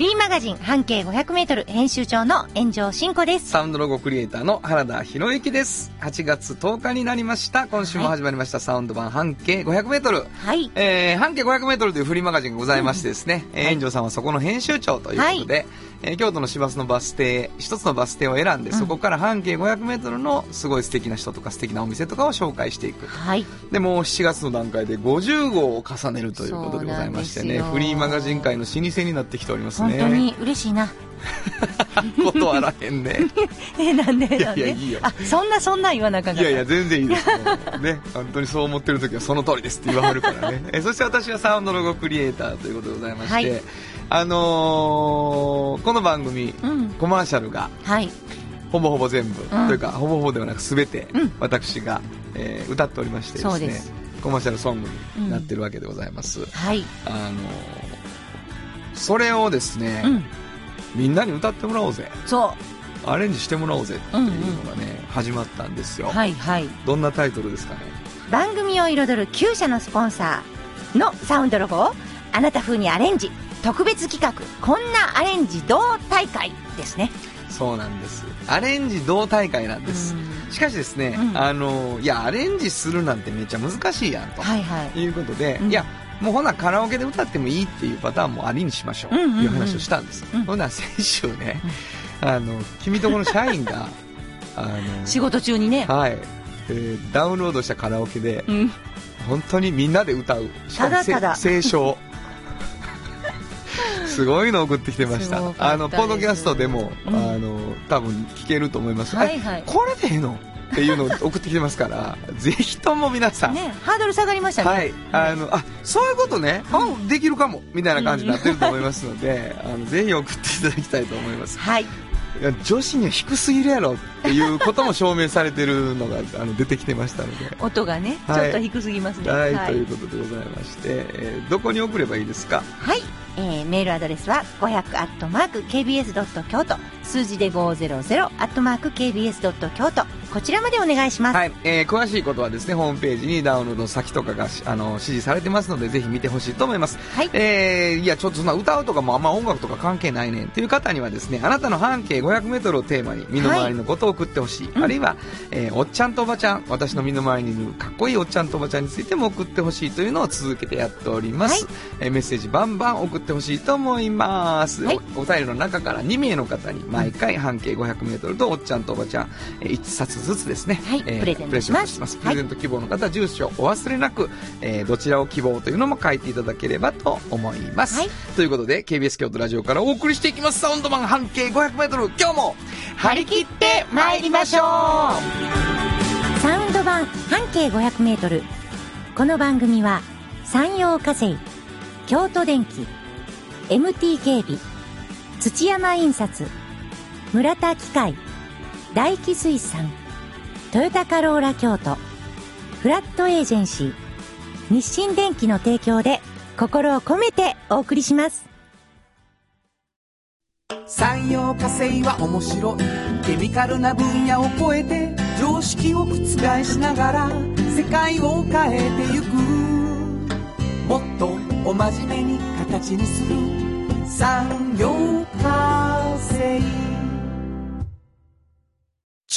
フリーマガジン半径500メートル編集長の炎上真子です。サウンドロゴクリエイターの原田博之です。8月10日になりました。今週も始まりました、サウンド版半径500メートル。はい。えー、半径500メートルというフリーマガジンがございましてですね、えー炎上さんはそこの編集長ということで、えー京都の市バスのバス停、一つのバス停を選んで、そこから半径500メートルのすごい素敵な人とか素敵なお店とかを紹介していく。はい。で、もう7月の段階で50号を重ねるということでございましてね、フリーマガジン界の老舗になってきておりますね。本当に嬉しいな。断らへんね。え、なんでいやなんで？いやいいよあ、そんなそんな言わなあかったいやいや、全然いいです。ね、本当にそう思ってる時はその通りですって言わはるからね。えそして私はサウンドロゴクリエイターということでございまして、はいあのーこの番組、うんコマーシャルがはい。ほぼほぼ全部、うんというかほぼほぼではなく全て、うん私が、えー歌っておりましてですねコマーシャルソングになってるわけでございます。はい。あのーそれをですね、うん。みんなに歌ってもらおうぜそアレンジしてもらおうぜっていうのがね、始まったんですよ、う。はいはい。どんなタイトルですかね？番組を彩る9社のスポンサーのサウンドロゴをあなた風にアレンジ。特別企画、こんなアレンジ同大会ですね。そうなんです。アレンジ同大会なんです。うん。しかしですね、うん。あのいやアレンジするなんてめっちゃ難しいやんと、はいはい。い、うことで、うん。いやもうほなカラオケで歌ってもいいっていうパターンもありにしましょううんうんうん。っていう話をしたんです、うん。ほんなら先週ね、あの君とこの社員があの仕事中にね。はい、えーダウンロードしたカラオケでうん。本当にみんなで歌う。ただただ。せ清唱すごいの送ってきてました。あのポッドキャストでも、うん。あの多分聞けると思います、はいはい。えこれでええのっていうのを送ってきてますから ぜひとも皆さん、ね、ハードル下がりましたね。はい、あのあそういうことね、あできるかもみたいな感じになってると思いますので、あのぜひ送っていただきたいと思います。はい。女子には低すぎるやろっていうことも証明されてるのがあの出てきてましたので。音がね、はい。ちょっと低すぎますね。はい、はい。ということでございまして、えーどこに送ればいいですか？はい。えーメールアドレスは500アットマーク KBS ドット京都数字で500アットマーク KBS ドット京都こちらまでお願いします。はい、えー詳しいことはですね、ホームページにダウンロード先とかがしあの指示されてますので、ぜひ見てほしいと思います。はいえーいや、ちょっとそんな歌うとかもあんま音楽とか関係ないねんっていう方にはですね、あなたの半径500メートルをテーマに身の回りのことを送ってほしい。あるいは、えーおっちゃんとおばちゃん、私の身の回りにいるかっこいいおっちゃんとおばちゃんについても送ってほしいというのを続けてやっております。はいえーメッセージバンバン送ってほしいと思います。はいおお便りの中から2名の方に毎回半径500メートルとおっちゃんとおばちゃん、え1冊ずつですね、はいプレゼントします。プレゼント希望の方、住所お忘れなく、えーどちらを希望というのも書いていただければと思います。はい。ということで、KBS 京都ラジオからお送りしていきます、サウンド版半径500メートル、今日も張り切って参りましょう。サウンド版半径500メートル。この番組は山陽火星、京都電機、MT 警備、土山印刷、村田機械、大気水産、トヨタカローラ京都、フラットエージェンシー、日清電機の提供で心を込めてお送りします。産業化成は面白い。ケミカルな分野を超えて常識を覆しながら世界を変えてゆく。もっとお真面目に形にする。産業化成。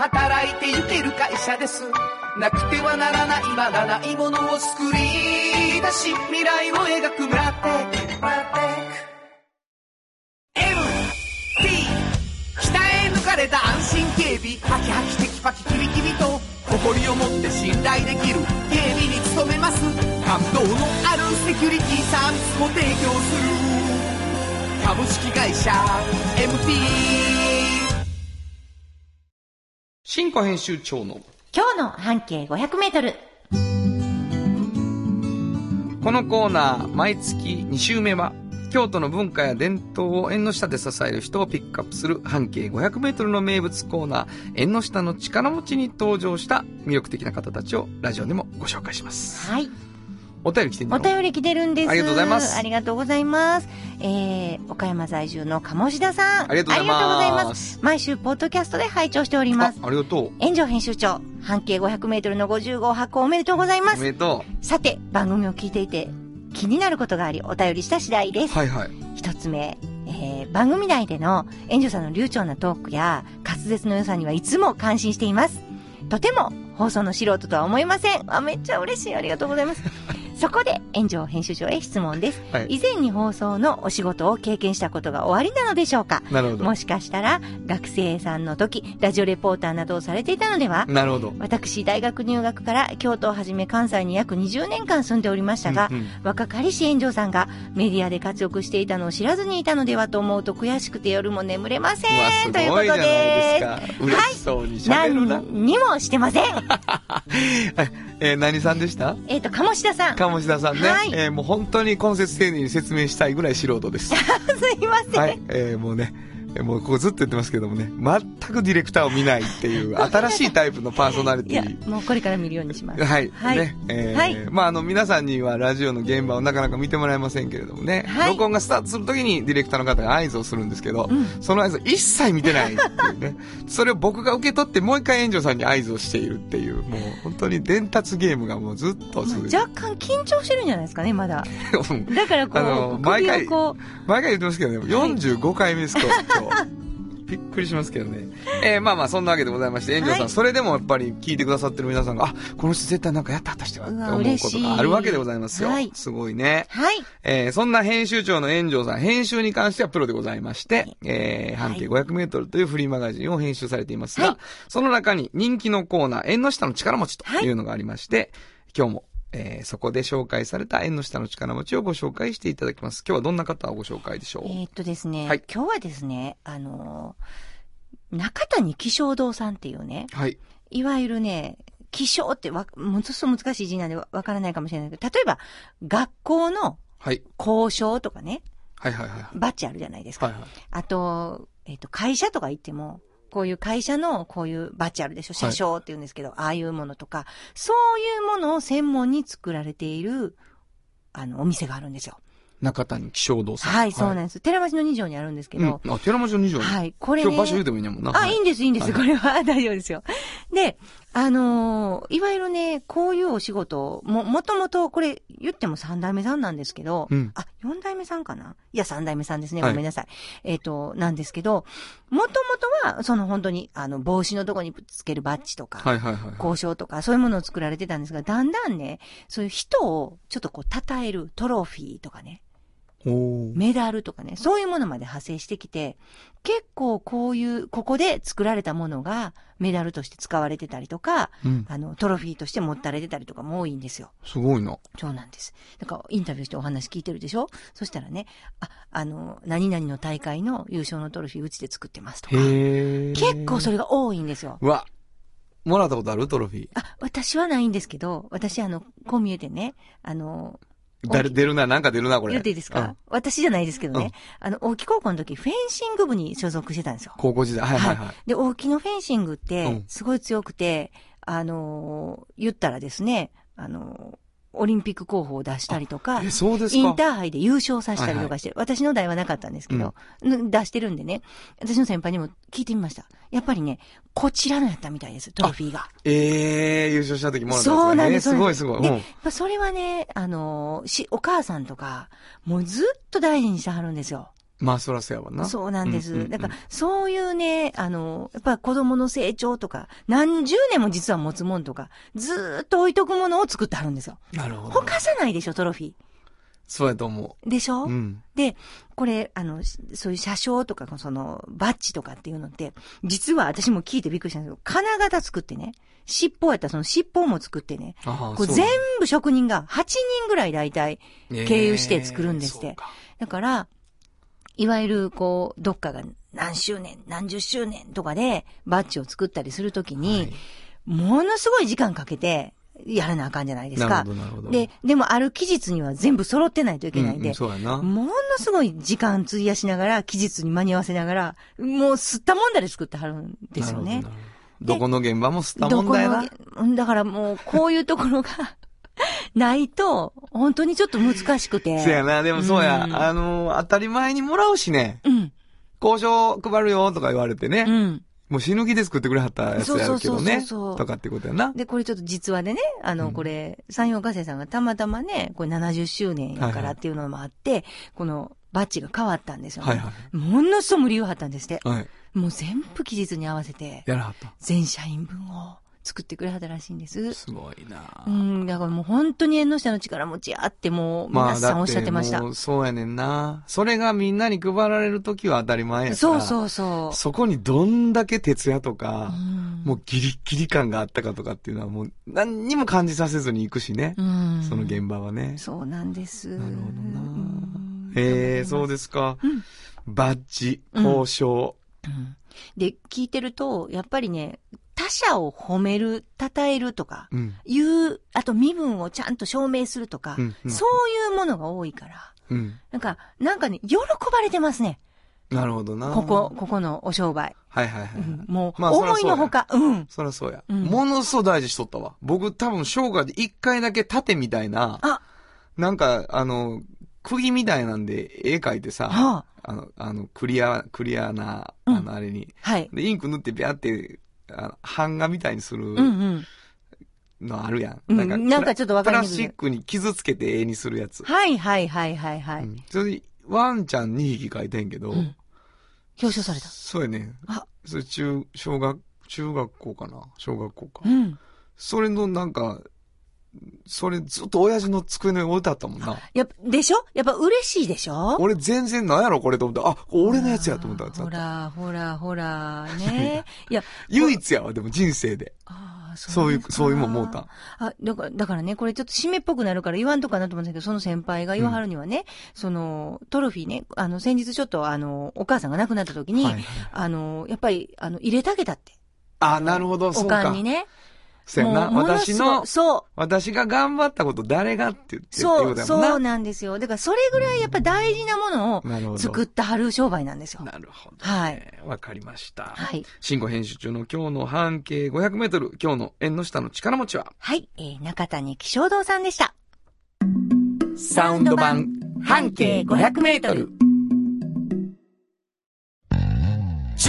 働いてゆける会社です。なくてはならないまだないものを作り出し未来を描く村テック村テック MT 鍛え抜かれた安心警備派誇りを持って信頼できる。警備に努めます。感動のあるセキュリティサービスも提供する。株式会社 MT 新庫編集長の今日の半径500メートル。このコーナー、毎月2週目は、京都の文化や伝統を縁の下で支える人をピックアップする半径500メートルの名物コーナー、縁の下の力持ちに登場した魅力的な方たちをラジオでもご紹介します。はい。お便り来てお便り来てるんです。ありがとうございますありがとうございます。えー、岡山在住の鴨志田さん。ありがとうございますます。毎週、ポッドキャストで拝聴しておりあます。、ありがとう。炎上編集長、半径500メートルの50号発行おめでとうございまおす。めでとさて、番組を聞いていて、気になることがあり、お便りした次第でう。す。はいはい。一つ目、えー、番組内での炎上さんの流暢なトークや滑舌の良さにはいつも感心しています。とても放送の素人とは思えません。あ、めっちゃ嬉しい。ありがとうございます。そこで、炎上編集長へ質問です。はい。以前に放送のお仕事を経験したことがおありなのでしょうか？なるほども。しかしたら、学生さんの時、ラジオレポーターなどをされていたのでは？なるほど。私、大学入学から京都をはじめ関西に約20年間住んでおりましたが、うんうん若かりし炎上さんがメディアで活躍していたのを知らずにいたのではと思うと悔しくて夜も眠れません。すということでですか。嬉しそうに喋るな。何にもしてません。えー何さんでした？えっと、鴨志田さん。鴨志田さんね。はいえーもう本当に根節丁寧に説明したいぐらい素人です。すいません。はい。えーもうね、えーもうここずっと言ってますけどもね、全くディレクターを見ないっていう、新しいタイプのパーソナリいやティ。、もうこれから見るようにします。はい。はいね。えーはいまあ、あの、皆さんにはラジオの現場をなかなか見てもらえませんけれどもね、はい録音がスタートするときにディレクターの方が合図をするんですけど、うんその合図を一切見てないっていうね。それを僕が受け取ってもう一回炎上さんに合図をしているっていう、もう本当に伝達ゲームがもうずっと続いてまあ若干緊張してるんじゃないですかね、まだ。うんだからこあのう、毎回毎回言ってますけどね、45回目です、今日。びっくりしますけどね。えーまあまあ、そんなわけでございまして、炎上さん、はいそれでもやっぱり聞いてくださってる皆さんが、あ、この人絶対なんかやったはったしてはって思うことがあるわけでございますよ。はいすごいね。う。はい。えーそんな編集長の炎上さん、編集に関してはプロでございまして、えー半径500メートルというフリーマガジンを編集されていますが、はいその中に人気のコーナー、縁の下の力持ちというのがありまして、今日も、えーそこで紹介された縁の下の力持ちをご紹介していただきます。今日はどんな方をご紹介でしょう、えーっとですね、はい今日はですね、あのー中谷気象堂さんっていうね、はい。いわゆるね、気象ってわ、ものすごい難しい字なんでわわからないかもしれないけど、例えば、学校のはい。交渉とかね、はいはいはい。バッジあるじゃないですか。はいはい。あと、えっ、と、会社とか行っても、こういう会社のこういうバッジあるでしょ？車掌って言うんですけど、ああいうものとか、そういうものを専門に作られている、あの、お店があるんですよ。中谷気象堂さん。はい、そうなんです。寺町の二条にあるんですけど、うん。あ、寺町の二条に？はい、これね。今日場所言うてもいいんやもんな。あ、いいんでです、いいんです。はいこれは大丈夫ですよ。で、あのーいわゆるね、こういうお仕事、も、もともと、これ、言っても三代目さんなんですけど、うんあ、四代目さんかな？いや、三代目さんですね。はいごめんなさい。えっ、と、なんですけど、もともとは、その本当に、あの、帽子のとこにつけるバッジとか、はいはいはい。交渉とか、そういうものを作られてたんですが、だんだんね、そういう人を、ちょっとこう、称えるトロフィーとかね、メダルとかね、そういうものまで派生してきて、結構こういう、ここで作られたものがメダルとして使われてたりとか、うん。あの、トロフィーとして持たれてたりとかも多いんですよ。すごいな。そうなんです。だから、インタビューしてお話聞いてるでしょ？そしたらね、あ、あの、何々の大会の優勝のトロフィーうちで作ってますとか。結構それが多いんですよ。うわ。もらったことある？トロフィー。あ、私はないんですけど、私あの、こう見えてね、あの、だ出るな、なんか出るな、これ。言っていいですか、うん私じゃないですけどね、うんあの、大木高校の時、フェンシング部に所属してたんですよ。高校時代。はいはいはい。で、大木のフェンシングっうてん、すごい強くて、あのー言ったらですね、あのーオリンピック候補を出したりとか、え、そうですかインターハイで優勝させたりとかして、私の代はなかったんですけど、ぬ出してるんでね、私の先輩にも聞いてみました。やっぱりね、こちらのやったみたいです、トロフィーが。ええ優勝した時もらったそうなんですえーすごいすごい。で、うんそれはね、あのーし、お母さんとか、もうずっと大事にしてはるんですよ。まあ、そらそうやわな。そうなんです。うんうんうんだから、そういうね、あの、やっぱ子供の成長とか、何十年も実は持つもんとか、ずーっと置いとくものを作ってはるんですよ。なるほどほ。かさないでしょ、トロフィー。そうやと思でしょ、う。うん。で、これ、あの、しそういう車掌とか、その、バッジとかっていうのって、実は私も聞いてびっくりしたんですけど、金型作ってね、尻尾やったらその尻尾も作ってね、ああこれ全部職人が8人ぐらい大体、経由して作るんですってえーだから、いわゆる、こう、どっかが何周年、何十周年とかでバッジを作ったりするときに、はいものすごい時間かけてやらなあかんじゃないですかなるほ。ど、なるほど。で、でもある期日には全部揃ってないといけないんでうんうん。ものすごい時間費やしながら、期日に間に合わせながら、もう吸ったもんだで作ってはるんですよねなるほ。どこの現場も吸ったもんだよな。だからもう、こういうところが ないと、本当にちょっと難しくて。そうやな、でもそうや。うんあの、当たり前にもらうしね。うん。交渉配るよとか言われてね。うん。もう死ぬ気で作ってくれはったやつやるけどね。そうそうそうとかってことやな。で、これちょっと実話でね、あの、うんこれ、山陽火星さんがたまたまね、これ70周年やはいはいからっていうのもあって、このバッジが変わったんですよね。はいはい。ものすごい無理を張ったんですって。はい。もう全部期日に合わせて、やらはった。全社員分を作ってくれはったらしいんです。すごいなうん、だからもう本当に縁の下の力持ちやってもう皆さんおっしゃってました。もうそうやねんな。それがみんなに配られるときは当たり前やから。そうそうそう。そこにどんだけ徹夜とか、うんもうギリギリ感があったかとかっていうのはもう何にも感じさせずに行くしね。うんその現場はね。そうなんです。なるほどなうんへえ、そうですか。うんバッジ、交渉。うんで、聞いてると、やっぱりね、他者を褒める、称えるとか、うん。いう、あと身分をちゃんと証明するとか、うんうんそういうものが多いから、うん。なんか、なんかね、喜ばれてますね。なるほどな。ここ、。ここのお商売。はいはいはい。うんもう、まあ思いのほか、うん。そりゃそうや。うんものすごい大事しとったわ。僕多分生涯で一回だけ盾みたいな、あ、なんか、あの、釘みたいなんで絵描いてさ、はあの、あの、クリア、クリアな、うんあの、あれに、あ、はい。で、インク塗ってビャって、版画みたいにする。のあるやん。うんなんか、なんかちょっとわかりにプラスチックに傷つけて絵にするやつ。はいはいはいはいはい。うんそれで、ワンちゃん2匹描いてんけど、うん表彰された。そうやね。あそれ中、小学、中学校かな？小学校か。うん。それのなんか、それずっと親父の机の上に置いてあったもんな。やっぱ、でしょ？やっぱ嬉しいでしょ？俺全然なんやろこれと思った。あ、俺のやつやと思った。ほら、ほら、ほら、ね。いや、唯一やわ、でも人生で。ああそういうそういうもん思うたあ、だから、だからね、これちょっと締めっぽくなるから言わんとかなと思うんですけど、その先輩が言わはるにはね、その、トロフィーね、あの、先日ちょっとあの、お母さんが亡くなった時に、はいはいあの、やっぱり、あの、入れてあげたって。あ、なるほど、そおうかかんに。ね。そうやな。私の、そう。私が頑張ったこと誰がって言ってそう。そうなんですよ。だからそれぐらいやっぱ大事なもの。を作ってはる商売なんですよ。なるほど、はい。わかりました。はい。新語編集中の今日の半径500メートル、今日の縁の下の力持ちは、はい。えー、中谷気象堂さんでした。サウンド版半径500メートル。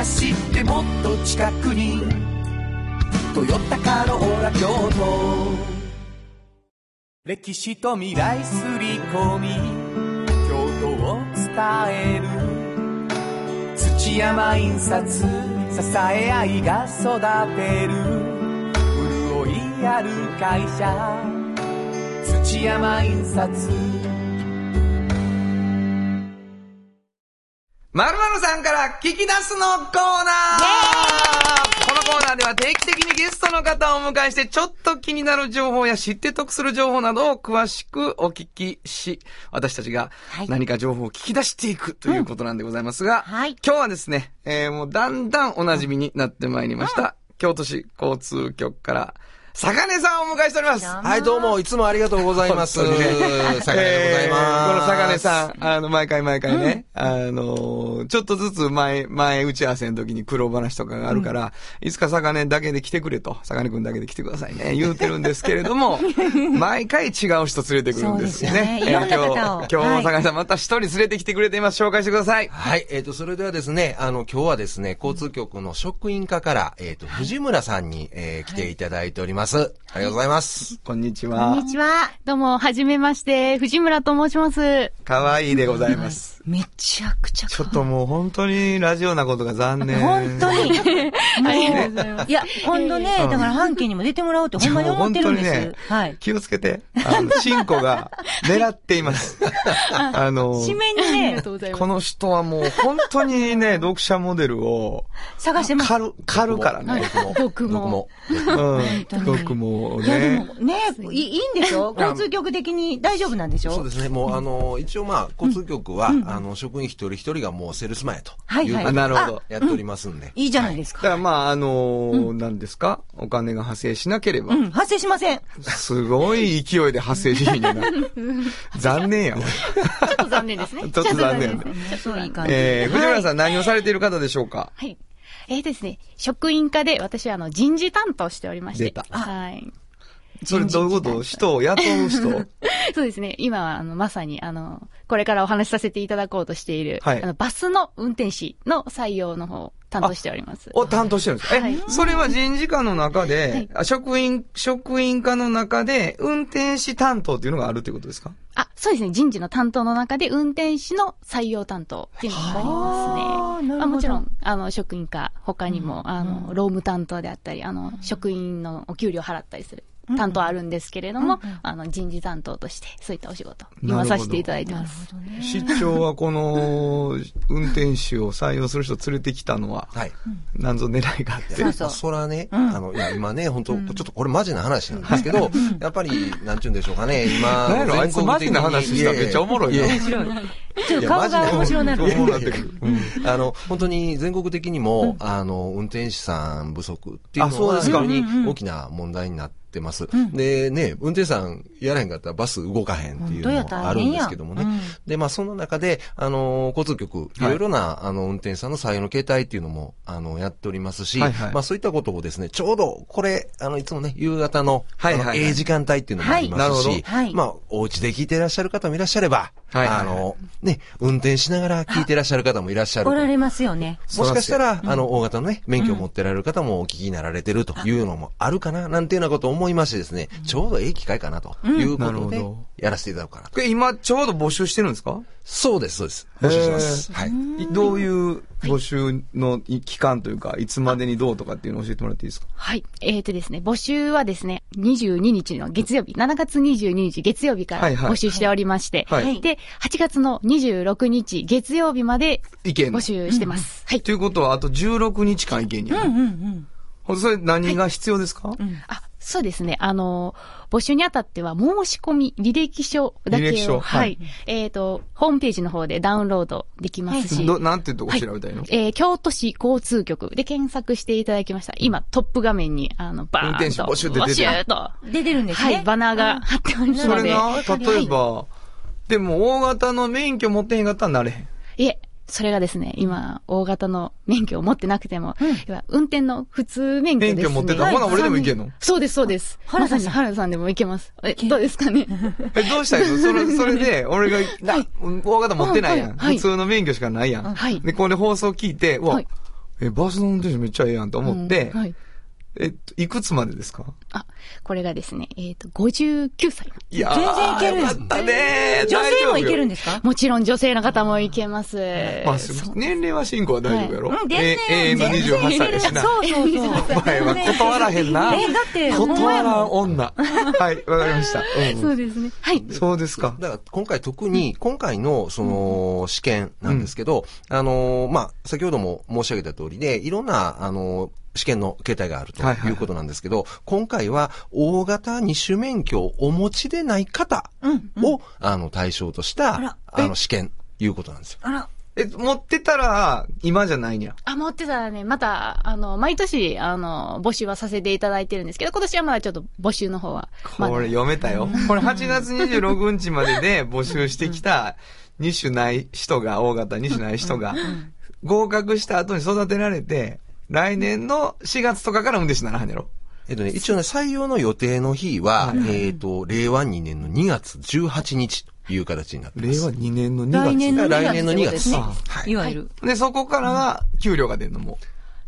走ってもっと近くに「トヨタカローラ京都」歴史と未来すり込み。京都を伝える。土山印刷。支え合いが育てる。潤いある会社。土山印刷。まるまるさんから聞き出すのコーナー。このコーナーでは定期的にゲストの方をお迎えして、ちょっと気になる情報や知って得する情報などを詳しくお聞きし、私たちがはい。何か情報を聞き出していくということなんでございますが、はい今日はですね、えーもうだんだんお馴染みになってまいりました。京都市交通局から、坂根さんをお迎えしております。はい、どうも、いつもありがとうございます。坂根 でございます。えーこの坂根さん、あの、毎回毎回ね、あの、ちょっとずつ前、前打ち合わせの時に苦労話とかがあるから、いつか坂根だけで来てくれと、坂根くんだけで来てくださいね、言うてるんですけれども、毎回違う人連れてくるんですよね。ね今日、今日はいも坂根さんまた一人連れてきてくれています。紹介してください。はい、えっ、と、それではですね、あの、今日はですね、交通局の職員課から、えっ、と、藤村さんに、えー来ていただいております。ありがとうございます。こんにちこはん。にちは。どうも、はじめまして、藤村と申します。かわいいでございます。めちゃくちゃちょっともう本当にラジオなことが残念。本当に。ありがとうございます。いや、今度ね、だから半径にも出てもらおうとほんまに思ってるんです。もう本当にねはい。気をつけて。あの、チンコが狙っています。あの、締めにね。この人はもう本当にね、読者モデルを探してます。狩る、狩るからね。僕も。僕も。うん。僕もいや、でね。もね、いいんでしょ？交通局的に大丈夫なんでしょ？そうですね。もう、あの、一応まあ、交通局は、あの、職員一人一人がもうセールスマンやと。はいなるほどやっておりますんで。いいじゃないですか。だからまあ、あの、何ですか？お金が発生しなければう、ん、発生しません。すごい勢いで発生しひんねんな。残念やわ。ちょっと残念ですね。ちょっと残念ちょっとですねそういい感じ。えー、藤村さん何をされている方でしょうか？はい。えーですね、職員課で私はあの人事担当しておりまして。はい。それどういうこと？人を雇う人？そうですね。今はあのまさにあの、これからお話しさせていただこうとしている、はい。あのバスの運転士の採用の方を担当しております。を担当してるんです。かえ、はい。それは人事課の中で、はい。あ職員、職員課の中で、運転士担当っていうのがあるってことですか？あ、そうですね。人事の担当の中で運転士の採用担当っていうのがありますね。はあもちろん、あの、職員課、他にも、あの、労務担当であったり、あの、職員のお給料払ったりする担当あるんですけれども、あの、人事担当として、そういったお仕事、今させていただいてます。出張はこの、運転手を採用する人連れてきたのは、はい。なんぞ狙いがあって。そうそうそらね、あの、いや、今ね、本当ちょっとこれマジな話なんですけど、やっぱり、なんちゅうんでしょうかね、今、何やろあいつマジな話したらめっちゃおもろいな。面白い。ちょっと顔が面白なる。いなってくる。あの、本当に全国的にも、あの、運転手さん不足っていうあのは非常に大きな問題になってます。で、ね、運転手さんやらへんかったらバス動かへんっていうのもあるんですけどもね。本当や大変や。で、まあ、その中で、あの、交通局、い。ろいろな、あの、運転手さんの採用の形態っていうのも、あの、やっておりますし、はいはい。まあ、そういったことをですね、ちょうど、これ、あの、いつもね、夕方の、はいはいええ時間帯っていうのもありますはい。し、はい。まあ、お家で聞いていらっしゃる方もいらっしゃれば、はいはいはい。あの、ね、運転しながら聞いていらっしゃる方もいらっしゃると。おられますよね。もしかしたら、あの、大型のね、免許を持ってられる方もお聞きになられてるというのもあるかな、なんていうようなことを思いましてですね、ちょうどいい機会かなということでやらせていただこうかなと。これ今ちょうど募集してるんですか？そうです、そうです。募集します。へはい。どういう募集の期間というか、いつまでにどうとかっていうのを教えてもらっていいですか？はい。えーとですね、募集はですね、22日の月曜日、7月22日月曜日からはいはい募集しておりまして、はいで、8月の26日月曜日まで募集してます。はい。ということは、あと16日間いけんや。うんうんほんとそれ何が必要ですか、あ、そうですね。あの、募集にあたっては、申し込み、履歴書だ履歴けを、書はいはい。えっ、と、ホームページの方でダウンロードできますし、ど、なんていうとこ調べたいの、えー京都市交通局で検索していただきました。今、トップ画面に、あの、バーンと。運転手募集って出てる募集と。出てるんですね。はい、バナーが貼っておりますので。それな、例えば、でも大型の免許持ってへんかったらなれへん。いえ、それがですね、今、大型の免許を持ってなくても、要は運転の普通免許ですね。免許持ってた。らほな俺でもいけんの？そうです、そうです。原田さんまさに原田さんでもいけます。え、どうですかね？え、どうしたいの？そ れ、それで、俺が、な、大型持ってないやん。はいはい。普通の免許しかないやん。はい。で、これ放送聞いて、うわ、はい。え、バスの運転手めっちゃええやんと思って、うん。はい。えっと、いくつまでですか？あ、これがですね、えっ、と、59歳。いやー全然いけるよかったねー女性もいけるんでですか？もちろん女性の方もいけます。まあ、年齢は進行は大丈夫やろ、うん、全然。え永遠の28歳やしな。そうそうそう。お前は断らへんな。え、だって、断らん女。はい、わかりました。うんそうですね。はい。そうですか。だから今回特に、今回のその試験なんですけど、あのーまあ、先ほども申し上げた通りで、いろんな、あのー試験の形態があるとはいうことなんですけど、今回は大型二種免許をお持ちでない方を、あの、対象としたあの、試験、いうことなんですよ。あら、え、持ってたら、今じゃないんや。あ、持ってたらね、また、あの、毎年、あの、募集はさせていただいてるんですけど、今年はまだちょっと募集の方は。これ読めたよ。これ8月26日までで募集してきた2種ない人が、大型2種ない人が、合格した後に育てられて、来年の4月とかから運転手ならはんやろ。えっとね、一応ね、採用の予定の日は、えっと、令和2年の2月18日という形になってます。令和2年の2月。来年の2月来年の2月いいわゆる。で、そこからが給料が出るのも。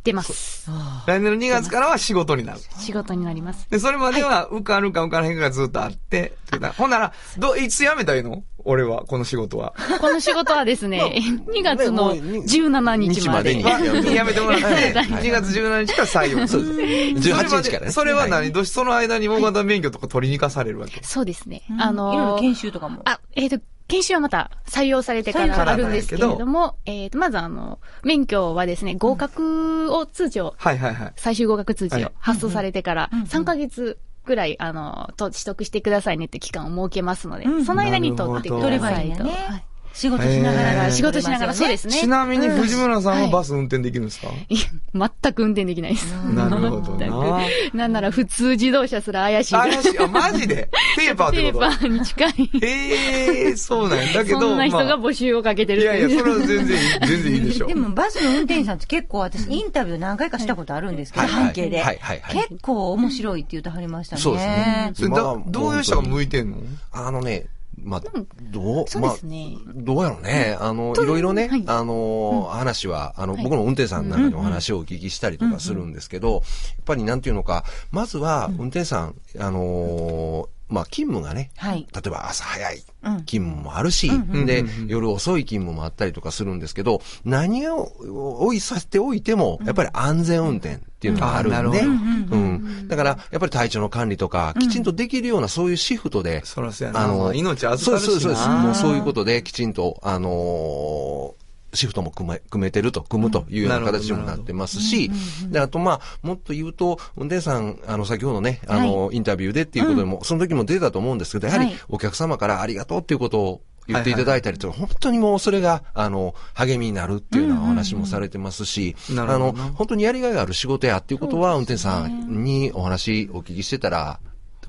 出ます。来年の2月からは仕事になる。仕事になります。で、それまでは受かるか受からへんかがずっとあって、ってことだほんなら、ど、いつ辞めたらいいの？俺は、この仕事は。この仕事はですね、2月のねもうに17日まで。日までに 辞めてもらって、はい2月17日から採用。そうです。18日からね。それははい何どうしその間に大型免許とか取りに行かされるわけ？そうですね。うんあのいろいろ研修とかも。あ、えっ、と、研修はまた採用されてからあるんですけれども、えっ、と、まずあの、免許はですね、合格を通常、はいはいはい。最終合格通知はい。を発送されてからうんうん3ヶ月ぐらい、あの、と取得してくださいねって期間を設けますのでうん、その間に取ってくださいと。取ればいいね。はい仕事しながらえー仕事しながら、そうですね。ちなみに藤村さんははいバス運転できるんですか、いや全く運転できないです。なるほどな。なんなら普通自動車すら怪しい。怪しい。あ、マジで？ペーパーってペーことパーに近い。へえ、そうなんや。だけど、そんな人がま募集をかけてるあいやいや、それは全然いい、全然いいでしょ。でもバスの運転手さんって結構私インタビュー何回かしたことあるんですけど、はいはい半径で。はいはいはい結構面白いって言ってはりましたね。そうですねそれだどういう人が向いてんの？あのね、まあ、どう、そうまあですね。どうやろうね。あの、いろいろね、はい。あの、話は、あの、僕の運転手さんなんかにお話をお聞きしたりとかするんですけど、やっぱりなんていうのか、まずは、運転手さん、あの、まあ、勤務がね、はい。例えば朝早いうん勤務もあるし、んでうんうんうん、夜遅い勤務もあったりとかするんですけど、何を追いさせておいても、やっぱり安全運転っていうのがあるんで、うん。だから、やっぱり体調の管理とか、きちんとできるようなそういうシフトで、うやな。まあ命預そうかるしな。そうそうです。もうそういうことで、きちんと、あのーシフトも組め、組めてると、組むというような形にもなってますし、で、あとまあ、もっと言うと、運転手さん、あの、先ほどね、あの、インタビューでっていうことでも、その時も出たと思うんですけど、やはりはいお客様からありがとうっていうことを言っていただいたりとか、本当にもうそれが、あの、励みになるっていうようなお話もされてますし、あの、なるほどな。本当にやりがいがある仕事やっていうことは、運転手さんにお話お聞きしてたら、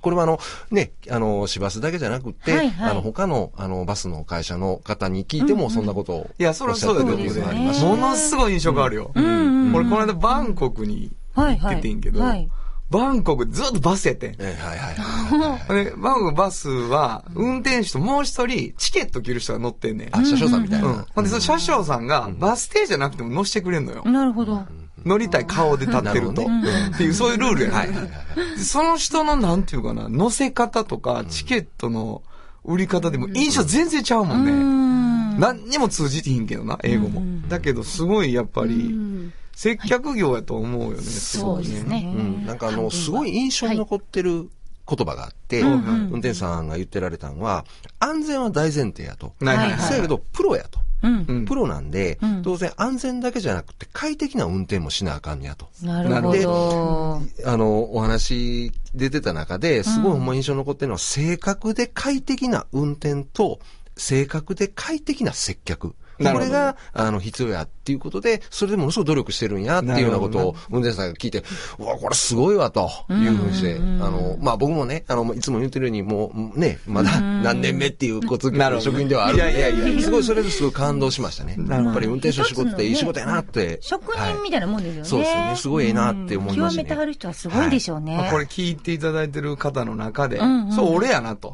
これはあの、ね、あの、市バスだけじゃなくって、はいはいあの、他の、あの、バスの会社の方に聞いても、そんなことを、いや、それはそうだけど、ものすごい印象があるよ。んうん俺、この間、バンコクにはいはい。行っててんけど、はい。バンコクずっとバスやってん。えはいはいはい。で、バンコクバスは、運転手ともう一人、チケット切る人が乗ってんねん。あ、車掌さんみたいな。うん。ほんで、その車掌さんが、バス停じゃなくても乗せてくれんのよ。なるほど。乗りたい顔で立ってると。っていう、そういうルールやねはいはいはい。でその人の、なんていうかな、乗せ方とか、チケットの売り方でも、印象全然ちゃうもんね。うん。何にも通じてひんけどな、英語も。だけど、すごい、やっぱり、接客業やと思うよね、すごいそうです。ね。うん。なんかあの、すごい印象に残ってる言葉があって、うん運転手さんが言ってられたのは、安全は大前提やと。はいはいはいそうやけど、プロやと。うん。うんプロなんでうん、当然安全だけじゃなくて快適な運転もしなあかんねやと。なるほど。あの、お話出てた中で、すごいほんま印象に残ってるのは、正確で快適な運転と、正確で快適な接客。これが、あの、必要やっていうことで、それでものすごい努力してるんやっていうようなことを、運転手さんが聞いて、うわ、これすごいわ、というふうにして、あの、まあ僕もね、あの、いつも言ってるように、もうね、まだ何年目っていう交通局の職員ではあるんで、いやいやいやすごいそれですごい感動しましたね。やっぱり運転手の仕事っていい仕事やなって。職はい人みたいなもんですよね。そうですよね。すごいええなって思いましたね。極めてはる人はすごいでしょうね。まあこれ聞いていただいてる方の中で、そう、俺やなと。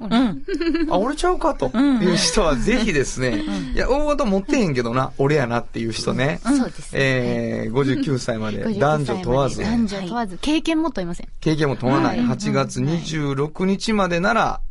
あ、俺ちゃうかと。いう人はぜひですね、いや、大型持ってへんけどな、俺やなっていう人ね。そうですね。えー、59歳まで59男女問わず、男女問わず、経験も問いません。経験も問わないはい8月26日までなら、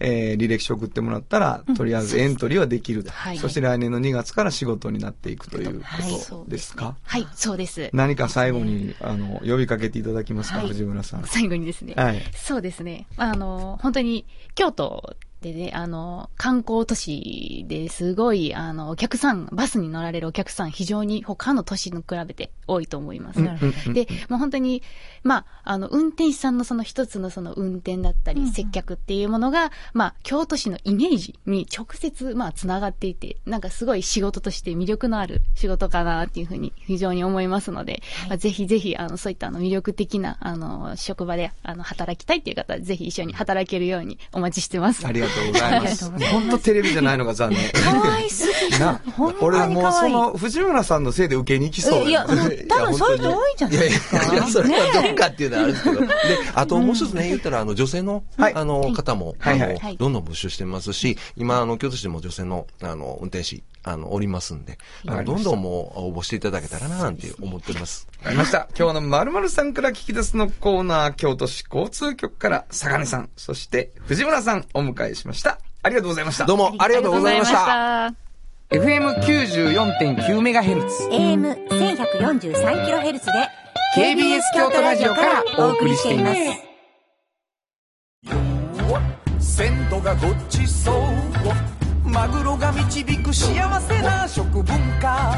えー履歴書送ってもらったら、とりあえずエントリーはできる。はいそして来年の2月から仕事になっていくというはいことですか、はい、そうです。何か最後に、あの、呼びかけていただきますか、はい藤村さん。最後にですね。はいそうですね。あの、本当に、京都でね、あの、観光都市ですごい、あの、お客さん、バスに乗られるお客さん、非常に他の都市に比べて多いと思います。で、もう本当に、まあ、あの、運転手さんのその一つのその運転だったり、接客っていうものが、まあ、京都市のイメージに直接、まあ、つながっていて、なんかすごい仕事として魅力のある仕事かなっていうふうに非常に思いますので、まあ、ぜひぜひ、あの、そういったあの、魅力的な、あの、職場で、あの、働きたいっていう方は、ぜひ一緒に働けるようにお待ちしてます。ありがとうございます。本当テレビじゃないのが残念。可愛すぎる。な俺もうそ。の藤村さんのせいで受けに行きそうえいや、多分そういう人多いんじゃないいやいですか。や、いや、それはどうかっていうのはあるんですけど。で、あともう一つね、言ったら、あの、女性の、はいあの、方も、あはいはいはいの、どんどん募集してますし、今、あの、京都市でも女性の、あの、運転士、あの、おりますんで、あのどんどんもう応募していただけたらな、なんて思っております。わかりました。今日の〇〇さんから聞き出すのコーナー、京都市交通局から、坂根さん、そして藤村さんお迎えしました。ありがとうございました。どうもありがとうございました。た。FM94.9MHz。AM1143kHz で KBS 京都ラジオからお送りしています。鮮度がごちそうマグロが導く幸せな食文化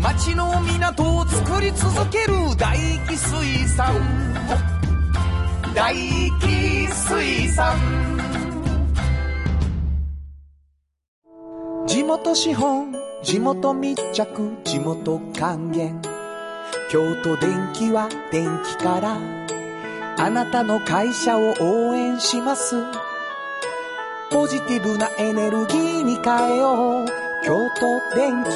町の港を作り続ける大気水産大気水産地元資本地元密着地元還元。京都電気は電気からあなたの会社を応援します。ポジティブなエネルギーに変えよう。京都電気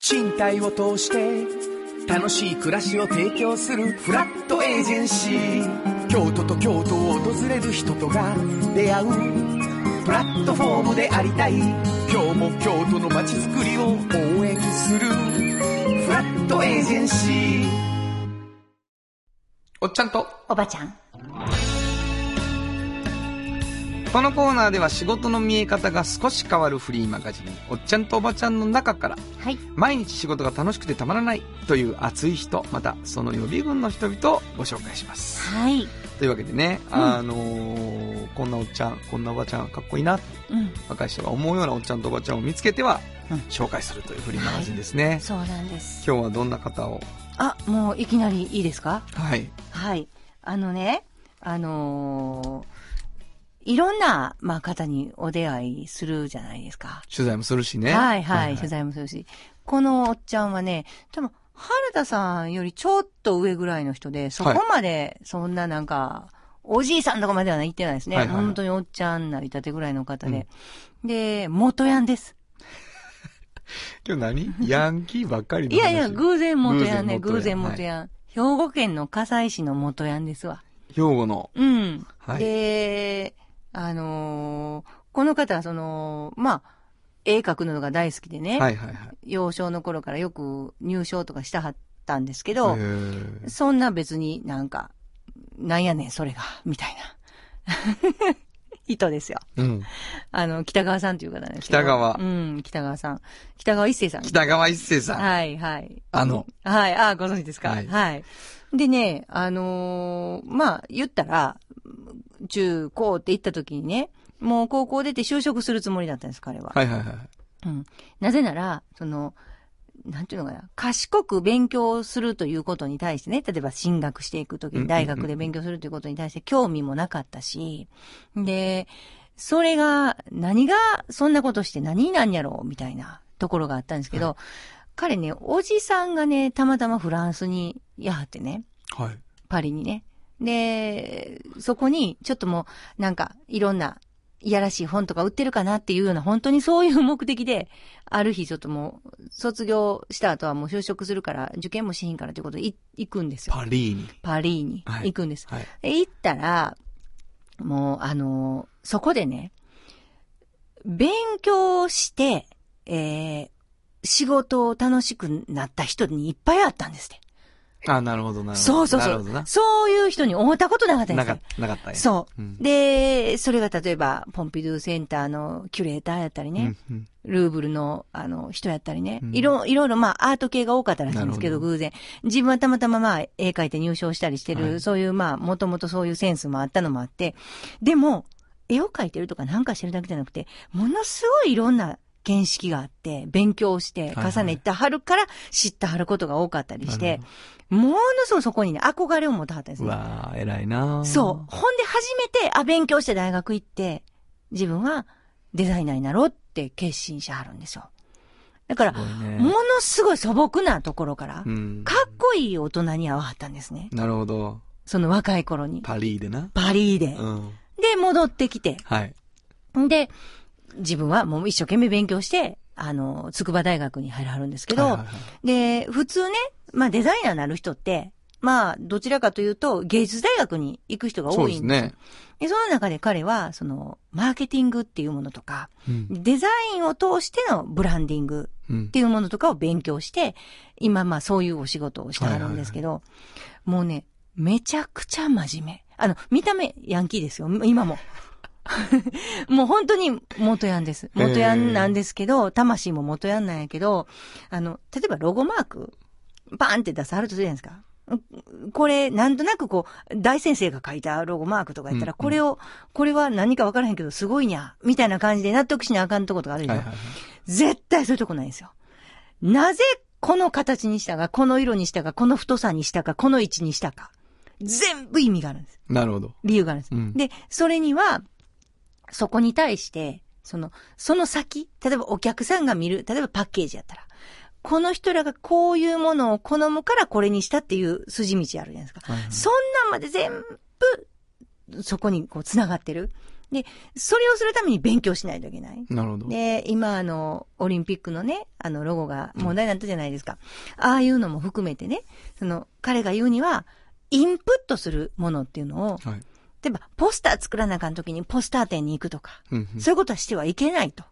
賃貸を通して楽しい暮らしを提供するフラットエージェンシー。京都と京都を訪れる人とが出会う。プラットフォームでありたい。今日も京都の街づくりを応援する。フラットエージェンシー。おっちゃんと、おばちゃん。このコーナーでは仕事の見え方が少し変わるフリーマガジン、おっちゃんとおばちゃんの中から、はい。毎日仕事が楽しくてたまらないという熱い人、またその予備軍の人々をご紹介します。はい。というわけでね、あのーこんなおっちゃん、こんなおばちゃんかっこいいな、うん。若い人が思うようなおっちゃんとおばちゃんを見つけては、うん紹介するというフリーマガジンですね。そうなんです。今日はどんな方を？あ、もういきなりいいですか？はい。はい。あのね、あのーいろんな、まあ、方にお出会いするじゃないですか。取材もするしね。はいはい、取材もするし。このおっちゃんはね、多分、原田さんよりちょっと上ぐらいの人で、そこまで、そんななんか、おじいさんとかまでは言ってないですね。はいはいはい本当におっちゃんなりたてぐらいの方で。で、元ヤンです。今日何？ヤンキーばっかりいやいや、偶然元ヤンね、偶偶然然元ヤン。兵庫県の葛西市の元ヤンですわ。兵庫の。うん。はいで、あのーこの方はその、まあ、絵描くのが大好きでね、はいはいはい。幼少の頃からよく入賞とかしたはったんですけへど、ーそんな別になんか、なんやねん、それが、みたいな。人ですよ。うん。あの、北川さんという方なんです。北川うん、北川さん。北川一生さん。北川一生さん。はい、はい。あの。はい、あご存知ですか。ははいい。でね、あのーまあ、言ったら、中高って行った時にね、もう高校出て就職するつもりだったんです、彼は。はいはいはい。うん。なぜなら、その、なんていうのかな、賢く勉強するということに対してね、例えば進学していくときうんうんうんに大学で勉強するということに対して興味もなかったし、で、それが、何が、そんなことして何になんやろうみたいなところがあったんですけど、彼ね、おじさんがね、たまたまフランスにやはってね、はい。パリにね。で、そこに、ちょっともう、なんか、いろんな、いやらしい本とか売ってるかなっていうような、本当にそういう目的で、ある日ちょっともう、卒業した後はもう就職するから、受験もしひんからということでい行くんですよ。パリーニ。パリにはい行くんです。はい。で行ったら、もう、あのそこでね、勉強して、えー、仕事を楽しくなった人にいっぱいあったんですって。あ、なるほどなるほど。そうそうそう。。そういう人に会ったことなかったんですよなか。なかったそう。うんで、それが例えば、ポンピドゥセンターのキュレーターやったりね、うんうんルーブルの、あの、人やったりね、うんいろ、いろいろ、まあ、アート系が多かったらしいんですけど、偶然。自分はたまたままあ、絵描いて入賞したりしてる、はいそういう、まあ、もともとそういうセンスもあったのもあって、でも、絵を描いてるとかなんかしてるだけじゃなくて、ものすごいいろんな見識があって、勉強して、はい重ねてはるから知ってはることが多かったりして、ものすごいそこにね、憧れを持ってはったんですうね。わー、偉いなそう。ほんで初めて、あ、勉強して大学行って、自分はデザイナーになろうって決心しはるんですよ。だから、ねものすごい素朴なところから、うん。かっこいい大人に会わはったんですね。なるほど。その若い頃に。パリーでな。パリーで。うん。で、戻ってきて。はい。で、自分はもう一生懸命勉強して、あの、筑波大学に入らはるんですけど、はいはいはいで、普通ね、まあデザイナーになる人って、まあ、どちらかというと、芸術大学に行く人が多いんですよ。ですね。でその中で彼は、その、マーケティングっていうものとか、うん。デザインを通してのブランディングうんっていうものとかを勉強して、今まあそういうお仕事をしてはるんですけど、もうね、めちゃくちゃ真面目。あの、見た目ヤンキーですよ、今も。もう本当に元ヤンです。元ヤンなんですけど、魂も元ヤンなんやけど、あの、例えばロゴマーク、バーンって出さはるとするじゃないですか。これ、なんとなくこう、大先生が書いたロゴマークとか言ったら、うんこれを、これは何かわからへんけど、すごいにゃ、みたいな感じで納得しなあかんとことがあるでしょ。はいはいはい。絶対そういうとこないんですよ。なぜこの形にしたか、この色にしたか、この太さにしたか、この位置にしたか。全部意味があるんです。なるほど。理由があるんです。うんで、それには、そこに対して、その、その先、例えばお客さんが見る、例えばパッケージやったら、この人らがこういうものを好むからこれにしたっていう筋道あるじゃないですか。はいはいそんなんまで全部、そこにこう繋がってる。で、それをするために勉強しないといけない。なるほど。で、今あの、オリンピックのね、あの、ロゴが問題になったじゃないですか。ああいうのも含めてね、その、彼が言うには、インプットするものっていうのを、はい。例えば、ポスター作らなあかん時にポスター店に行くとか、うんうんそういうことはしてはいけないと。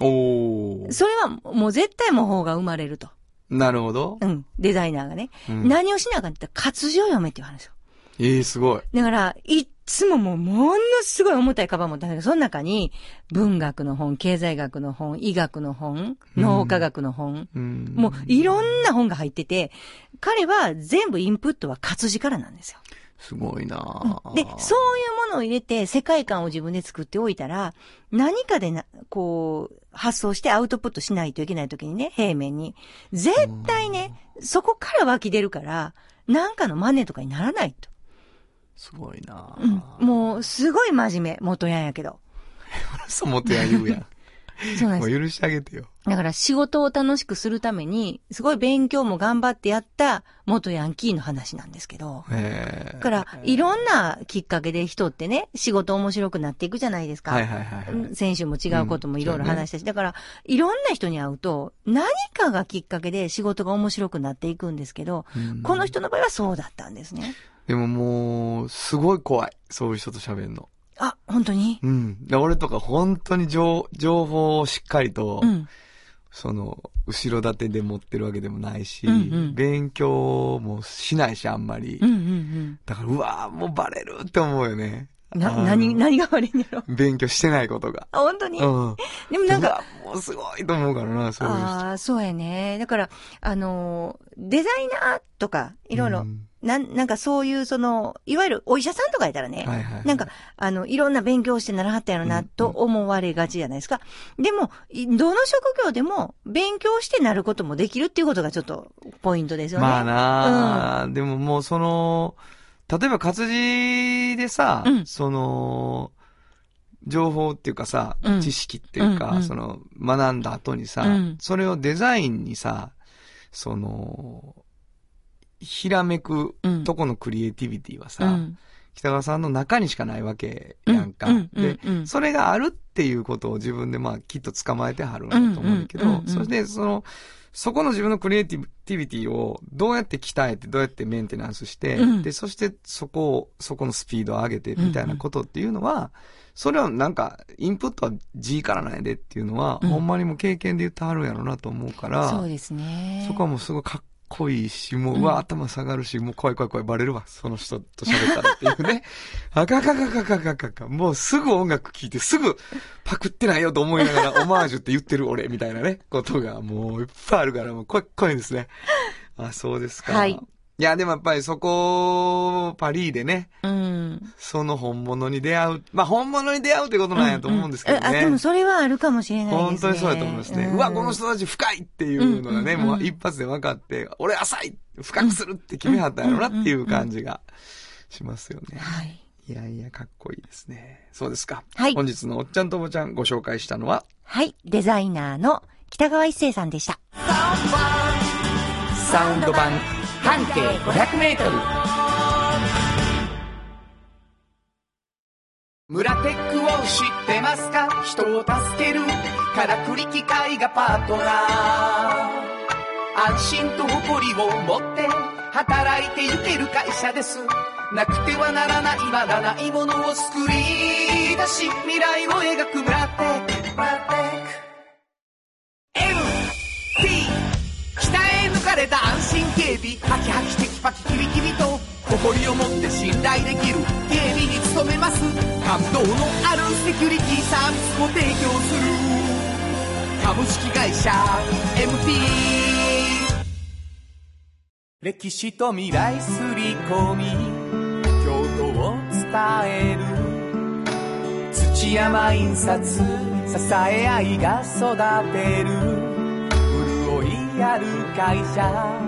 おー。それはもう絶対模倣が生まれると。なるほどう。ん。デザイナーがね。うん何をしなあかんって言ったら活字を読めっていう話よ。ええ、すごい。だから、いっつももう、ものすごい重たいカバン持ったんだけど、その中に、文学の本、経済学の本、医学の本、脳科学の本、うん。もういろんな本が入ってて、彼は全部インプットは活字からなんですよ。すごいなぁで、そういうものを入れて世界観を自分で作っておいたら、何かでな、こう、発想してアウトプットしないといけない時にね、平面に。絶対ね、そこから湧き出るから、なんかの真似とかにならないと。すごいなぁうん。もう、すごい真面目、元ヤンやけど。そう思ってや言うやん。そうなんです。もう許してあげてよ。だから仕事を楽しくするために、すごい勉強も頑張ってやった元ヤンキーの話なんですけど。へえ。だから、いろんなきっかけで人ってね、仕事面白くなっていくじゃないですか。はいはいはいはい。先週も違うこともいろいろ話したし、だから、いろんな人に会うと、何かがきっかけで仕事が面白くなっていくんですけど、うんこの人の場合はそうだったんですね。でももう、すごい怖い。そういう人と喋るの。あ、本当に？うん。で俺とか本当に情情報をしっかりと、うん。その、後ろ盾で持ってるわけでもないし、うんうん勉強もしないし、あんまり。うんうんだから、うわぁ、もうバレるって思うよね。うん。な、何、何が悪いんやろ？勉強してないことが。あ、本当に？うん。でもなんか、もうすごいと思うからな、そういう人。ああ、そうやね。だから、あのー、デザイナーとか、いろいろ、うんなん、なんかそういう、その、いわゆるお医者さんとかいたらね、はいはい。なんか、あの、いろんな勉強してならはったやろな、と思われがちじゃないですか。でも、いどの職業でも、勉強してなることもできるっていうことがちょっと、ポイントですよね。まあなあ、でももうその、例えば活字でさ、うん。その、情報っていうかさ、うん。知識っていうか、うんうん。その、学んだ後にさ、うん。それをデザインにさ、その、ひらめくうんとこのクリエイティビティはさ、うん。北川さんの中にしかないわけやんか。うんうんで、うんうんそれがあるっていうことを自分でまあきっと捕まえてはるんだと思うんだけど、うんうんうんうんそしてその、そこの自分のクリエイティビティをどうやって鍛えて、どうやってメンテナンスして、うんで、そしてそこを、そこのスピードを上げてみたいなことっていうのは、それはなんか、インプットは G からなんやでっていうのは、うんほんまにもう経験で言ってはるんやろうなと思うから、そうですね。そこはもうすごいかっこいいし、もう、うんうわ、頭下がるし、もう怖い怖い怖い、バレるわ、その人と喋ったらっていうね。あかかかかかかかか、もうすぐ音楽聴いて、すぐパクってないよと思いながら、オマージュって言ってる俺、みたいなね、ことがもういっぱいあるから、もう怖い怖いですね。あ、そうですか。はいいや、でもやっぱりそこ、パリでね、うん。その本物に出会う。まあ、本物に出会うってことなんやと思うんですけどね。あ、でもそれはあるかもしれないですね。本当にそうだと思いますね。んうわ、この人たち深いっていうのがね、うんうんうんもう一発で分かって、俺浅い深くするって決めはったんやろなっていう感じがしますよね。はい。いやいや、かっこいいですね。そうですか。はい本日のおっちゃんとおばちゃんご紹介したのは、はい。デザイナーの北川一生さんでした。サウンド版半径500メートル。村テックを知ってますか？人を助ける。からくり機械がパートナー。安心と誇りを持って。働いてゆける会社です。なくてはならない。まだないものを作り出し未来を描く村テック。心警備ハキハキテキパキキビキビと誇りを持って信頼できる警備に努めます。感動のあるセキュリティサービスを提供する。株式会社 MT 歴史と未来すり込み京都を伝える。土山印刷支え合いが育てる。潤いある会社。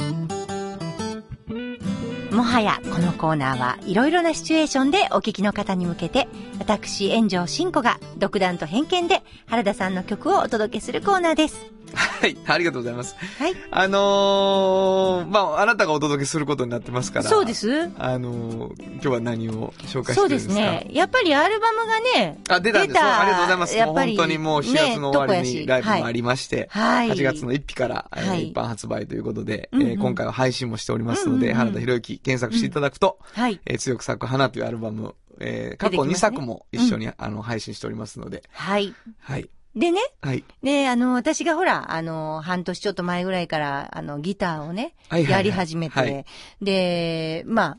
もはやこのコーナーはいろいろなシチュエーションでお聞きの方に向けて、私、炎上真子が独断と偏見で原田さんの曲をお届けするコーナーです。はい、ありがとうございます。はい。あのー、まあ、あなたがお届けすることになってますから。そうです。あのー、今日は何を紹介してそうでるんですか？すね。やっぱりアルバムがね、あ、出たんですよ。ありがとうございます。もうやっぱり本当にもう4月の終わりねにライブもありまして、はい8月の1日から、えーはい一般発売ということで、うんうんえー今回は配信もしておりますので、うんうんうん原田博之検索していただくと、はい。えー強く咲く花というアルバム、えー過去2出てきますね作も一緒に、あの配信しておりますので、はい。はい。でね、はい。で、あの、私がほら、あの、半年ちょっと前ぐらいから、あの、ギターをね、はいはいはいやり始めて、はいで、まあ、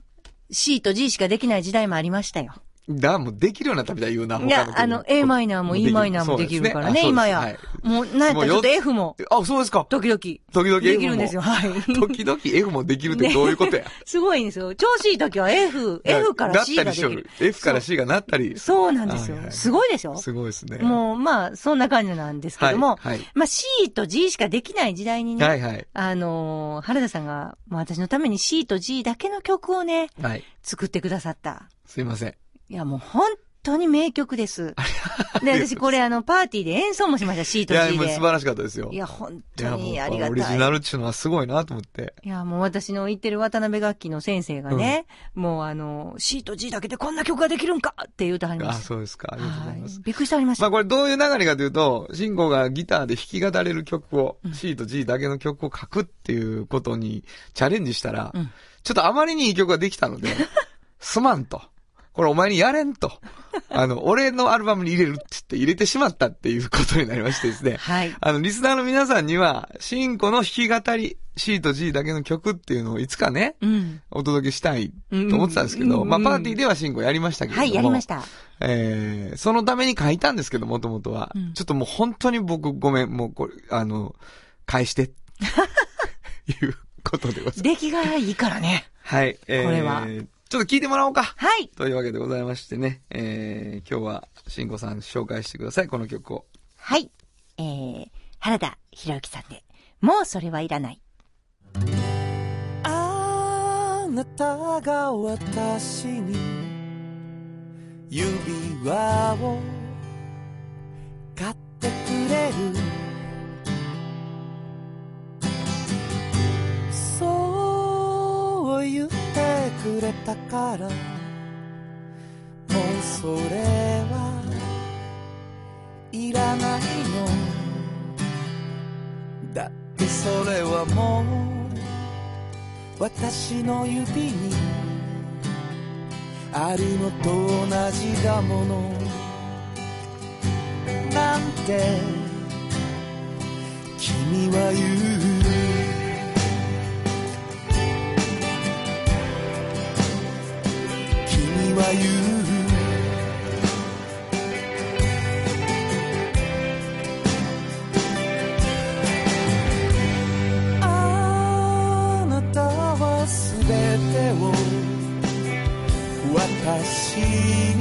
C と G しかできない時代もありましたよ。だ、もうできるようになったみたい言うな、いや、曲あの、A マイナーも E マイナーもできるからね、今や。もう、なんやったらちょっと F も、あ、そうですか。時々、時々 F も。できるんですよ。はい。時々 F もできるって どういうことや。すごいんですよ。調子いい時は F、F から C ができるなったりしよ。る F から C がなったり。そうなんですよはいは。いすごいでしょすごいですね。もう、まあ、そんな感じなんですけども、はいはいまあ C と G しかできない時代にね、はいはい。あのー原田さんが、まあ私のために C と G だけの曲をね、はい。作ってくださった。すいません。いや、もう本当に名曲です。で、私これあの、パーティーで演奏もしました、C といや、G で。もう素晴らしかったですよ。いや、本い当にありがたい。オリジナルっていうのはすごいなと思って。いや、もう私の言ってる渡辺楽器の先生がね、もうあの、C と G だけでこんな曲ができるんかって言うてはりまあ、した。そうですか。ありがとうございますは。びっくりしてはりました。まあこれどういう流れかというと、慎吾がギターで弾き語れる曲を、C と G だけの曲を書くっていうことにチャレンジしたら、うんちょっとあまりにいい曲ができたので、すまんと。これお前にやれんと。あの、俺のアルバムに入れるって言って入れてしまったっていうことになりましてですね。はい。あの、リスナーの皆さんには、シンコの弾き語り、C と G だけの曲っていうのをいつかね、うん。お届けしたいと思ってたんですけど、うんまあパーティーではシンコやりましたけれども。はい、やりまし。た。えー、そのために書いたんですけど、もともとは、うんちょっともう本当に僕ごめん、もうこれ、あの、返して、いうことでございます。出来がいいからね。はい。えー、これはちょっと聞いてもらおうか。はい。というわけでございましてね、えー、今日は、しんこさん紹介してください、この曲を。はい。えー、原田博之さんで、もうそれはいらない。あなたが私に指輪を買ってくれるそう言ってくれたから。もうそれはいらないの。だってそれはもう私の指にあるのと同じだもの。なんて君は言う。君は言う。あなたはすべてを私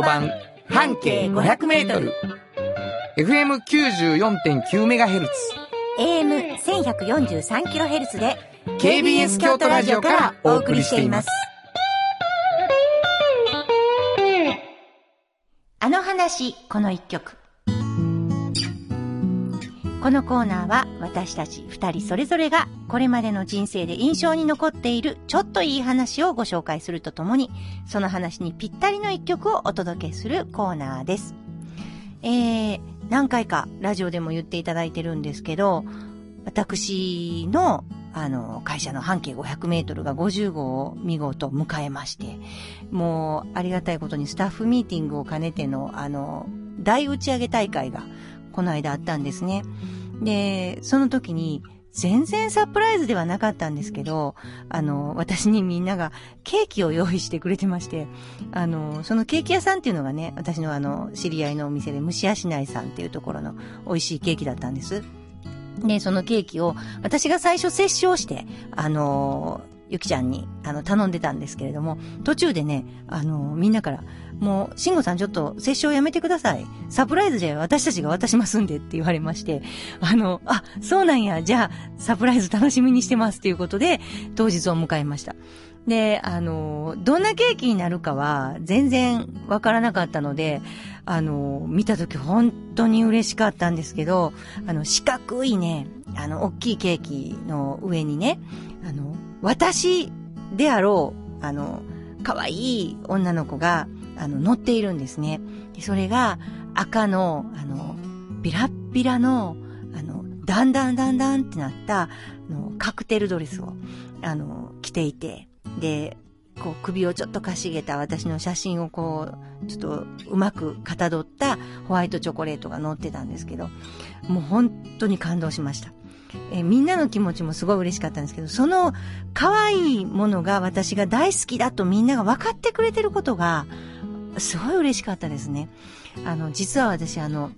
ド版半径500メートル FM94.9MHz AM1143kHz で KBS 京都ラジオからお送りしています。あの話、この一曲。このコーナーは私たち二人それぞれがこれまでの人生で印象に残っているちょっといい話をご紹介するとともに、その話にぴったりの一曲をお届けするコーナーです。えー、何回かラジオでも言っていただいてるんですけど、私のあの、会社の半径500メートルが50号を見事迎えまして、もう、ありがたいことにスタッフミーティングを兼ねての、あの、大打ち上げ大会が、この間あったんですね。で、その時に、全然サプライズではなかったんですけど、あの、私にみんながケーキを用意してくれてまして、あの、そのケーキ屋さんっていうのがね、私のあの、知り合いのお店で虫足内さんっていうところの美味しいケーキだったんです。で、そのケーキを、私が最初接触して、あのゆきちゃんに、あの、頼んでたんですけれども、途中でね、あのみんなから、もう、慎吾さんちょっと、接触やめてください。サプライズで私たちが渡しますんでって言われまして、あの、あ、そうなんや、じゃあ、サプライズ楽しみにしてますっていうことで、当日を迎えました。で、あの、どんなケーキになるかは全然わからなかったので、あの、見たとき本当に嬉しかったんですけど、あの、四角いね、あの、大きいケーキの上にね、あの、私であろう、あの、可愛い女の子が、あの、乗っているんですね。それが赤の、あの、ビラッビラの、あの、だんだんだんだんってなった、あの、カクテルドレスを、あの、着ていて、で、こう首をちょっとかしげた私の写真をこう、ちょっとうまくかたどったホワイトチョコレートが載ってたんですけど、もう本当に感動しました。え、みんなの気持ちもすごい嬉しかったんですけど、その可愛いものが私が大好きだとみんなが分かってくれてることが、すごい嬉しかったですね。あの、実は私あの、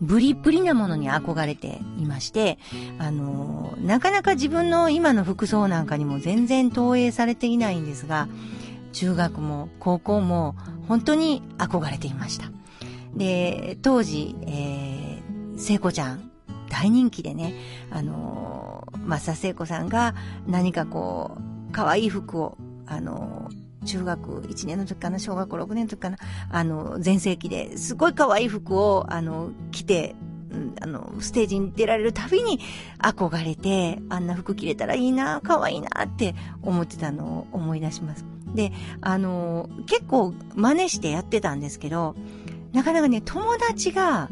ブリブリなものに憧れていまして、あの、なかなか自分の今の服装なんかにも全然投影されていないんですが、中学も高校も本当に憧れていました。で、当時、えー、聖子ちゃん、大人気でね、あの、松田聖子さんが何かこう、可愛い服を、あの、中学1年の時かな、小学校6年の時かな、あの、全盛期ですごい可愛い服を、あの、着て、あの、ステージに出られるたびに憧れて、あんな服着れたらいいな、可愛いなって思ってたのを思い出します。で、あの、結構真似してやってたんですけど、なかなかね、友達が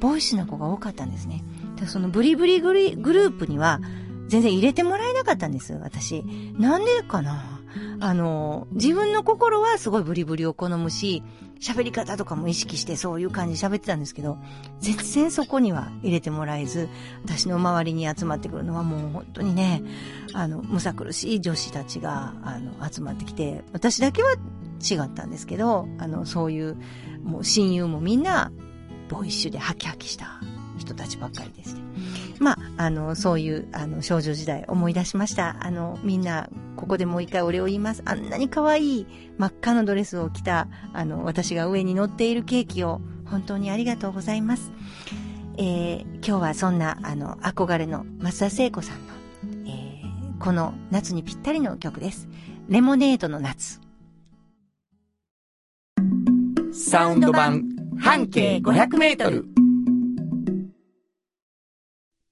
ボイスの子が多かったんですね。そのブリブリグリグループには全然入れてもらえなかったんです、私。なんでかなあの、自分の心はすごいブリブリを好むし、喋り方とかも意識してそういう感じで喋ってたんですけど、全然そこには入れてもらえず、私の周りに集まってくるのはもう本当にね、あの、むさ苦しい女子たちが、あの、集まってきて、私だけは違ったんですけど、あの、そういう、もう親友もみんな、ボイッシュでハキハキした人たちばっかりでして。まあ、あの、そういう、あの、少女時代思い出しました。あの、みんな、ここでもう一回お礼を言います。あんなに可愛い真っ赤のドレスを着た、あの、私が上に乗っているケーキを、本当にありがとうございます。えー、今日はそんな、あの、憧れの松田聖子さんの、えー、この夏にぴったりの曲です。レモネードの夏。サウンド版半径500メートル。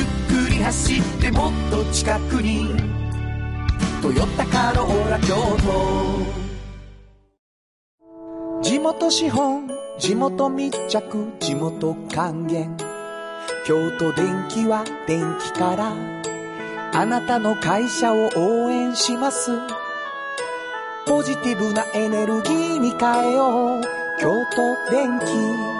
ゆっくり走ってもっと近くに「トヨタカローラ京都」地元資本地元密着地元還元。京都電気は電気から。あなたの会社を応援します。ポジティブなエネルギーに変えよう。京都電気。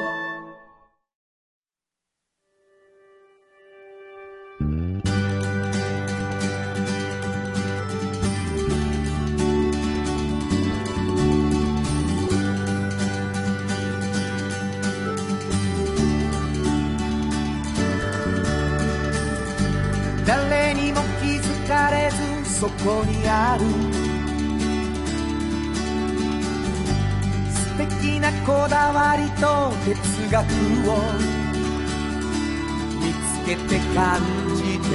わりと哲学を見つけて感じて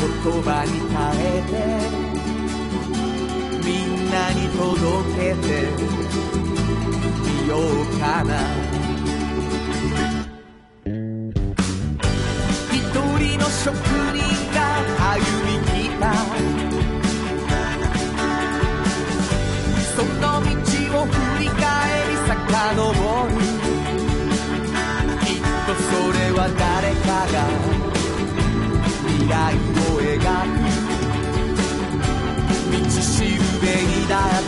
言葉に変えてみんなに届けてみようかな。一人の職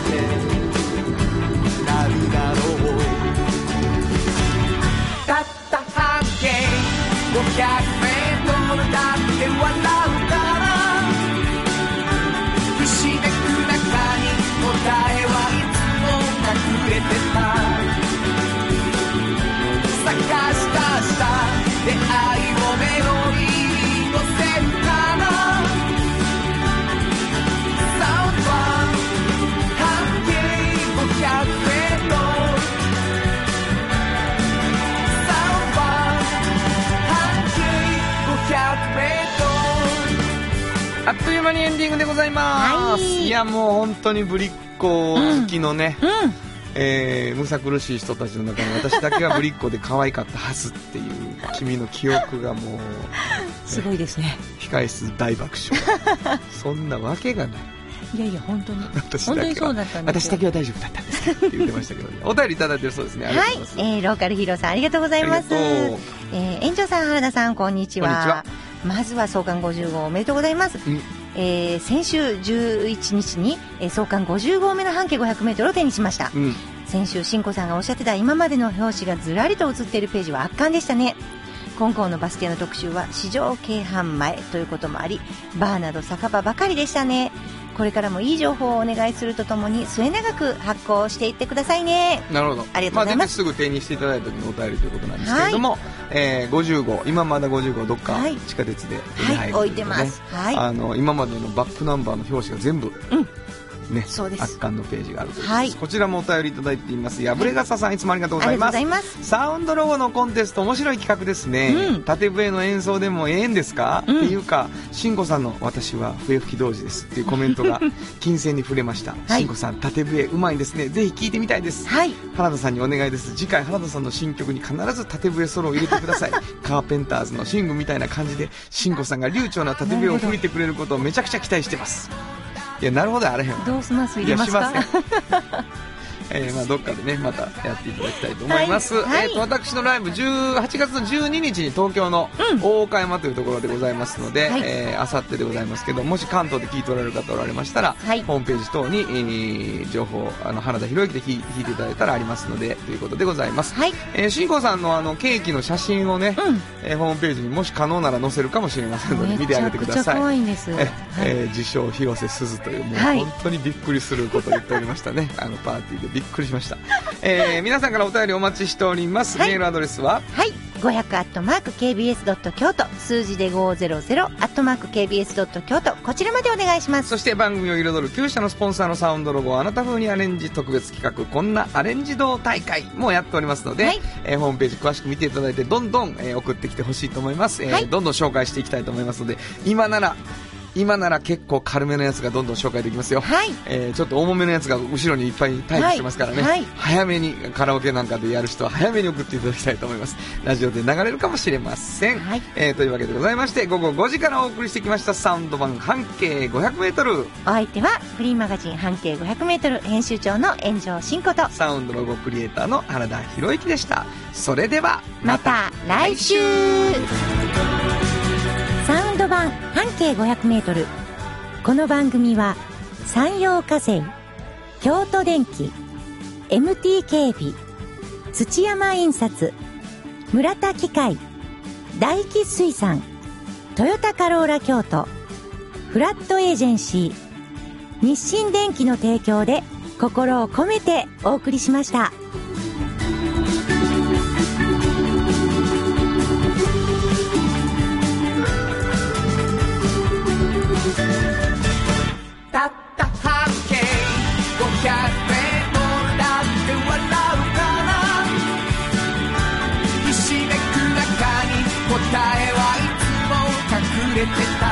にあっという間にエンディングでございます、はい。い、やもう本当にぶりっ子好きのね、うん。えーむさ苦しい人たちの中に私だけがぶりっ子で可愛かったはずっていう君の記憶がもうすごいですね。控室大爆笑。そんなわけがない。いやいや、本当に。私だけは本当にそうだったんですよ。私だけは大丈夫だったんですって言ってましたけど、ね、お便りいただいてるそうですねはい。えー、ローカルヒーローさんありがとうございます。えー、園長さん、原田さん、こんにちは。まずは創刊50号おめでとうございます。うんえー、先週11日に、えー、創刊50号目の半径500メートルを手にしました。うん先週、しんこさんがおっしゃってた今までの表紙がずらりと写っているページは圧巻でしたね。今後のバス停の特集は市場京阪前ということもあり、バーなど酒場ばかりでしたね。これからもいい情報をお願いするとともに末永く発行していってくださいね。なるほど。ありがとうございますあ、出てすぐ手にしていただいた時のお便りということなんですけれども、えー、50号、今まだ50号どっかはい地下鉄で手にはい、入ると置いてます。はい。あの、今までのバックナンバーの表紙が全部、うです。圧巻のページがあるということです、はい。こちらもお便りいただいています。破れ傘さん、いつもありがとうございます。ございます。サウンドロゴのコンテスト面白い企画ですね、うん。縦笛の演奏でもええんですか、うん。っていうか慎吾さんの「私は笛吹き同時です」っていうコメントが 金銭に触れました。はい。慎吾さん縦笛うまいんですね。ぜひ聴いてみたいです。はい。原田さんにお願いです。次回原田さんの新曲に必ず縦笛ソロを入れてください。カーペンターズのシングみたいな感じで慎吾さんが流暢な縦笛を吹いてくれることをめちゃくちゃ期待してますいやなるほどあれへん。わどうします？入れますか？いやしませんえーまあ、どっかでねまたやっていただきたいと思います、はいはい。えーと私のライブ18月の12日に東京の大岡山というところでございますので、はい。えーあさってでございますけどもし関東で聞いておられる方おられましたら、はい。ホームページ等に、えー情報あの原田博之で聞いていただいたらありますのでということでございます、はい。えー、新子さんのあのケーキの写真をね、うん。えーホームページにもし可能なら載せるかもしれませんので見てあげてください。めいんです。えはい。えー自称広瀬すずというもうはい。本当にびっくりすることを言っておりましたね、あのパーティーでびっくりしました、えー 皆さんからお便りお待ちしております、はい。メールアドレスは？はい。500アットマーク KBS ドット京都。数字で500アットマーク KBS ドット京都。こちらまでお願いします。そして番組を彩る9社のスポンサーのサウンドロゴ。をあなた風にアレンジ特別企画。こんなアレンジ道大会。もやっておりますので、はい。えーホームページ詳しく見ていただいてどんどん、えー送ってきてほしいと思います、えーはい。どんどん紹介していきたいと思いますので今なら今なら結構軽めのやつがどんどん紹介できますよ、はい。えーちょっと重めのやつが後ろにいっぱい待機してますからね、はい。はい早めにカラオケなんかでやる人は早めに送っていただきたいと思います。ラジオで流れるかもしれません、はい。えーというわけでございまして午後5時からお送りしてきましたサウンド版半径 500m お相手はフリーマガジン半径500メートル編集長の炎上真子と。サウンドロゴクリエイターの原田博之でした。それではまた来週サウンド版半径500メートルこの番組は山陽火星京都電機 MT 警備土山印刷村田機械大気水産トヨタカローラ京都フラットエージェンシー日清電機の提供で心を込めてお送りしまし。たひしめ